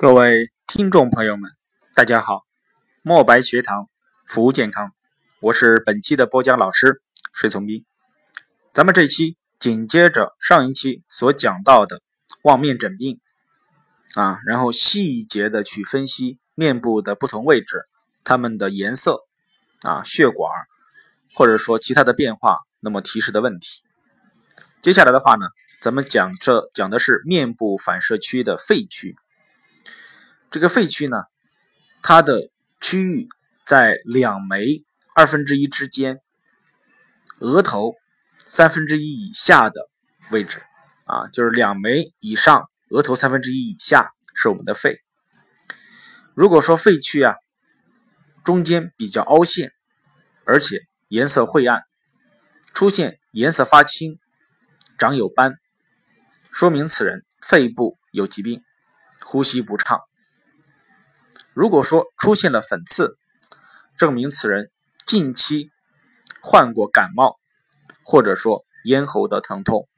各位听众朋友们，大家好！墨白学堂服务健康，我是本期的播讲老师水从斌。咱们这期紧接着上一期所讲到的望面诊病啊，然后细节的去分析面部的不同位置，它们的颜色啊、血管或者说其他的变化，那么提示的问题。接下来的话呢，咱们讲这讲的是面部反射区的肺区。这个肺区呢，它的区域在两眉二分之一之间，额头三分之一以下的位置啊，就是两眉以上，额头三分之一以下是我们的肺。如果说肺区啊中间比较凹陷，而且颜色晦暗，出现颜色发青、长有斑，说明此人肺部有疾病，呼吸不畅。如果说出现了粉刺，证明此人近期患过感冒，或者说咽喉的疼痛。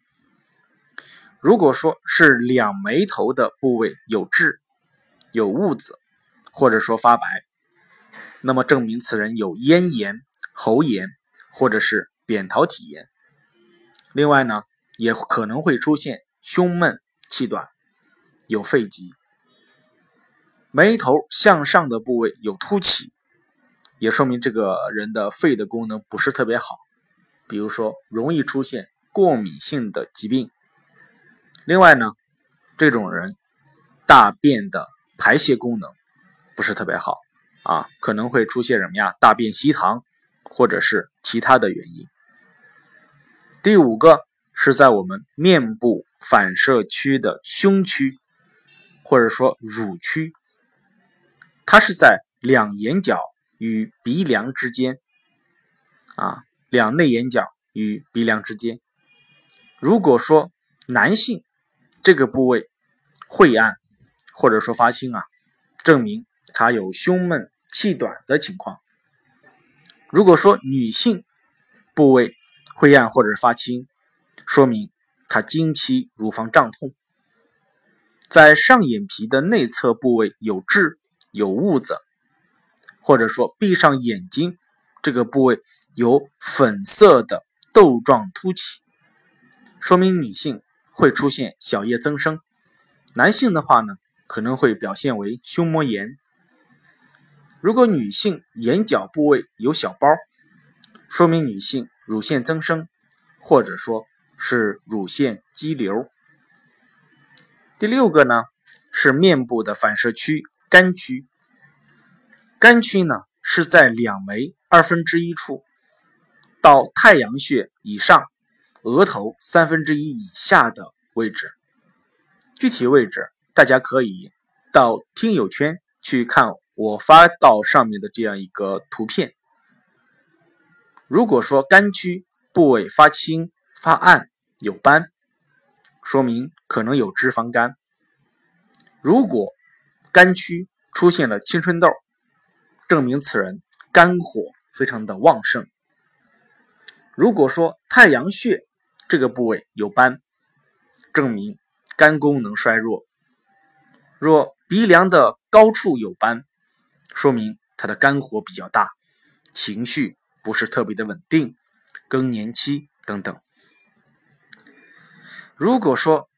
如果说是两眉头的部位有痣、有痦子，或者说发白，那么证明此人有咽炎、喉炎，或者是扁桃体炎。另外呢，也可能会出现胸闷、气短，有肺疾。眉头向上的部位有凸起，也说明这个人的肺的功能不是特别好，比如说容易出现过敏性的疾病。另外呢，这种人大便的排泄功能不是特别好啊，可能会出现什么呀？大便稀溏，或者是其他的原因。第五个是在我们面部反射区的胸区，或者说乳区。它是在两眼角与鼻梁之间，啊，两内眼角与鼻梁之间。如果说男性这个部位晦暗或者说发青啊，证明他有胸闷气短的情况。如果说女性部位晦暗或者发青，说明她经期乳房胀痛。在上眼皮的内侧部位有痣。有痦子，或者说闭上眼睛这个部位有粉色的豆状凸起，说明女性会出现小叶增生；男性的话呢，可能会表现为胸膜炎。如果女性眼角部位有小包，说明女性乳腺增生，或者说是乳腺肌瘤。第六个呢，是面部的反射区。肝区，肝区呢是在两眉二分之一处到太阳穴以上，额头三分之一以下的位置。具体位置大家可以到听友圈去看我发到上面的这样一个图片。如果说肝区部位发青、发暗、有斑，说明可能有脂肪肝。如果肝区出现了青春痘，证明此人肝火非常的旺盛。如果说太阳穴这个部位有斑，证明肝功能衰弱。若鼻梁的高处有斑，说明他的肝火比较大，情绪不是特别的稳定，更年期等等。如果说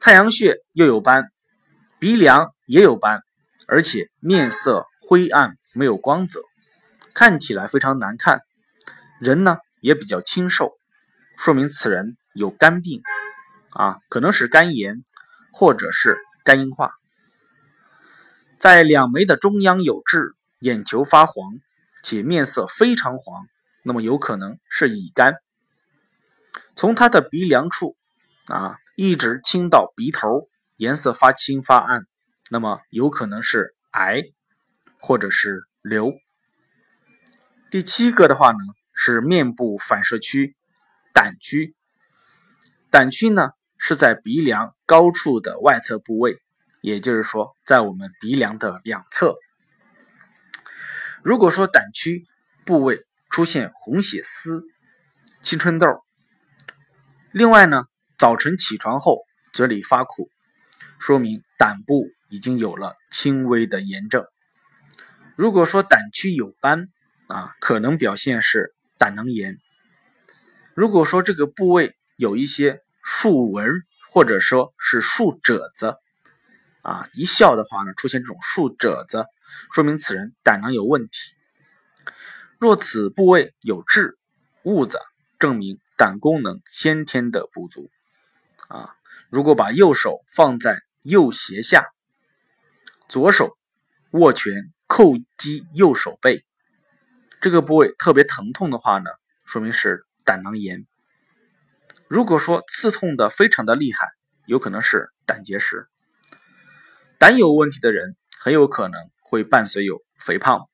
太阳穴又有斑，鼻梁也有斑，而且面色灰暗，没有光泽，看起来非常难看。人呢也比较清瘦，说明此人有肝病啊，可能是肝炎或者是肝硬化。在两眉的中央有痣，眼球发黄，且面色非常黄，那么有可能是乙肝。从他的鼻梁处啊，一直清到鼻头。颜色发青发暗，那么有可能是癌或者是瘤。第七个的话呢，是面部反射区胆区。胆区呢是在鼻梁高处的外侧部位，也就是说在我们鼻梁的两侧。如果说胆区部位出现红血丝、青春痘，另外呢早晨起床后嘴里发苦。说明胆部已经有了轻微的炎症。如果说胆区有斑啊，可能表现是胆囊炎。如果说这个部位有一些竖纹或者说是竖褶子啊，一笑的话呢，出现这种竖褶子，说明此人胆囊有问题。若此部位有痣、痦子，证明胆功能先天的不足啊。如果把右手放在右胁下，左手握拳叩击右手背，这个部位特别疼痛的话呢，说明是胆囊炎。如果说刺痛的非常的厉害，有可能是胆结石。胆有问题的人，很有可能会伴随有肥胖。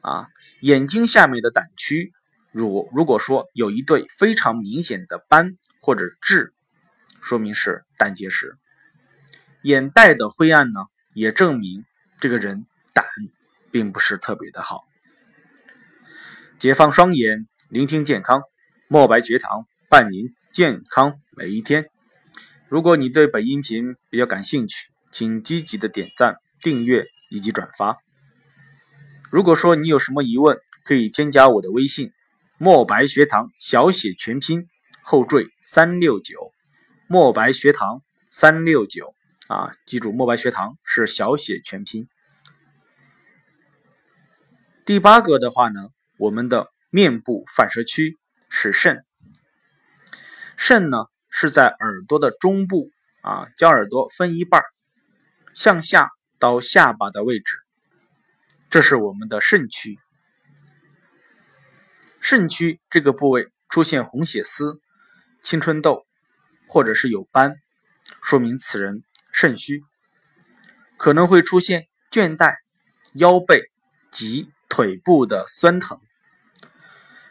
啊，眼睛下面的胆区，如如果说有一对非常明显的斑或者痣，说明是胆结石。眼袋的灰暗呢，也证明这个人胆并不是特别的好。解放双眼，聆听健康，墨白学堂伴您健康每一天。如果你对本音频比较感兴趣，请积极的点赞、订阅以及转发。如果说你有什么疑问，可以添加我的微信“墨白学堂”小写全拼后缀三六九，墨白学堂三六九啊，记住墨白学堂是小写全拼。第八个的话呢，我们的面部反射区是肾，肾呢是在耳朵的中部啊，将耳朵分一半，向下到下巴的位置。这是我们的肾区，肾区这个部位出现红血丝、青春痘，或者是有斑，说明此人肾虚，可能会出现倦怠、腰背及腿部的酸疼。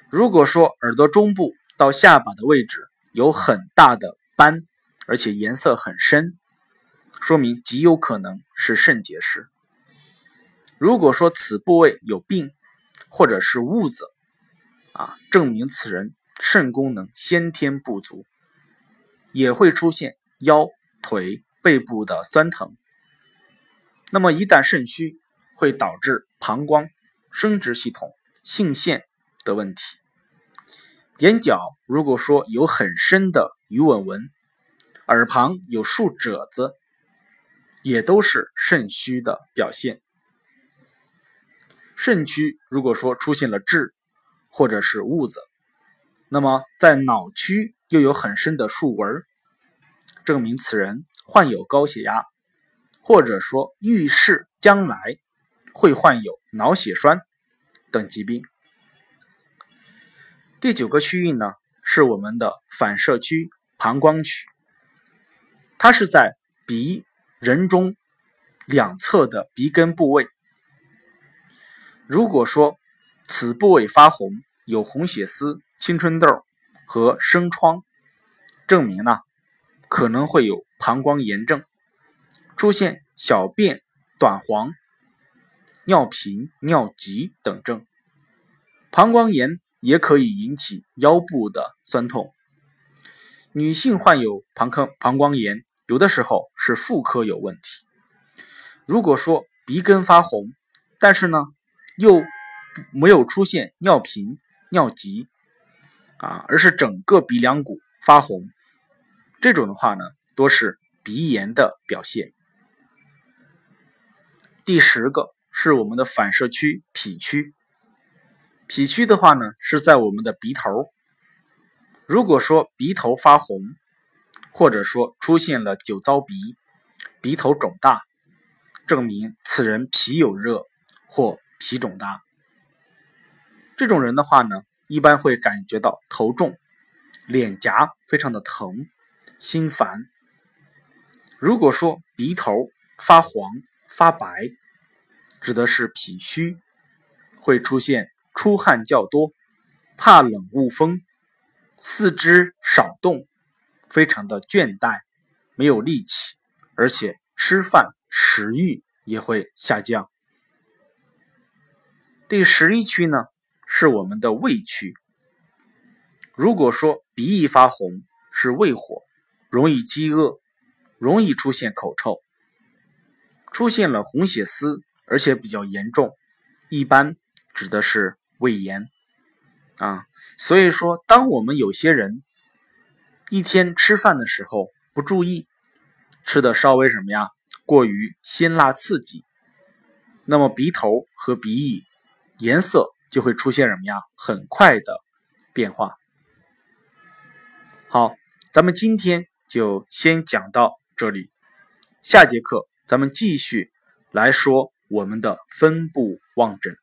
如果说耳朵中部到下巴的位置有很大的斑，而且颜色很深，说明极有可能是肾结石。如果说此部位有病，或者是痦子，啊，证明此人肾功能先天不足，也会出现腰、腿、背部的酸疼。那么一旦肾虚，会导致膀胱、生殖系统、性腺的问题。眼角如果说有很深的鱼尾纹，耳旁有竖褶子，也都是肾虚的表现。肾区如果说出现了痣或者是痦子，那么在脑区又有很深的竖纹，证明此人患有高血压，或者说预示将来会患有脑血栓等疾病。第九个区域呢是我们的反射区膀胱区，它是在鼻人中两侧的鼻根部位。如果说此部位发红，有红血丝、青春痘和生疮，证明呢可能会有膀胱炎症，出现小便短黄、尿频、尿急等症。膀胱炎也可以引起腰部的酸痛。女性患有膀胱膀胱炎，有的时候是妇科有问题。如果说鼻根发红，但是呢。又没有出现尿频、尿急啊，而是整个鼻梁骨发红，这种的话呢，多是鼻炎的表现。第十个是我们的反射区脾区，脾区的话呢是在我们的鼻头。如果说鼻头发红，或者说出现了酒糟鼻、鼻头肿大，证明此人脾有热或。脾肿大，这种人的话呢，一般会感觉到头重、脸颊非常的疼、心烦。如果说鼻头发黄、发白，指的是脾虚，会出现出汗较多、怕冷恶风、四肢少动、非常的倦怠、没有力气，而且吃饭食欲也会下降。第十一区呢，是我们的胃区。如果说鼻翼发红，是胃火，容易饥饿；容易出现口臭，出现了红血丝，而且比较严重，一般指的是胃炎啊。所以说，当我们有些人一天吃饭的时候不注意，吃的稍微什么呀，过于辛辣刺激，那么鼻头和鼻翼颜色就会出现什么呀，很快的变化。好，咱们今天就先讲到这里，下节课咱们继续来说我们的分布望诊。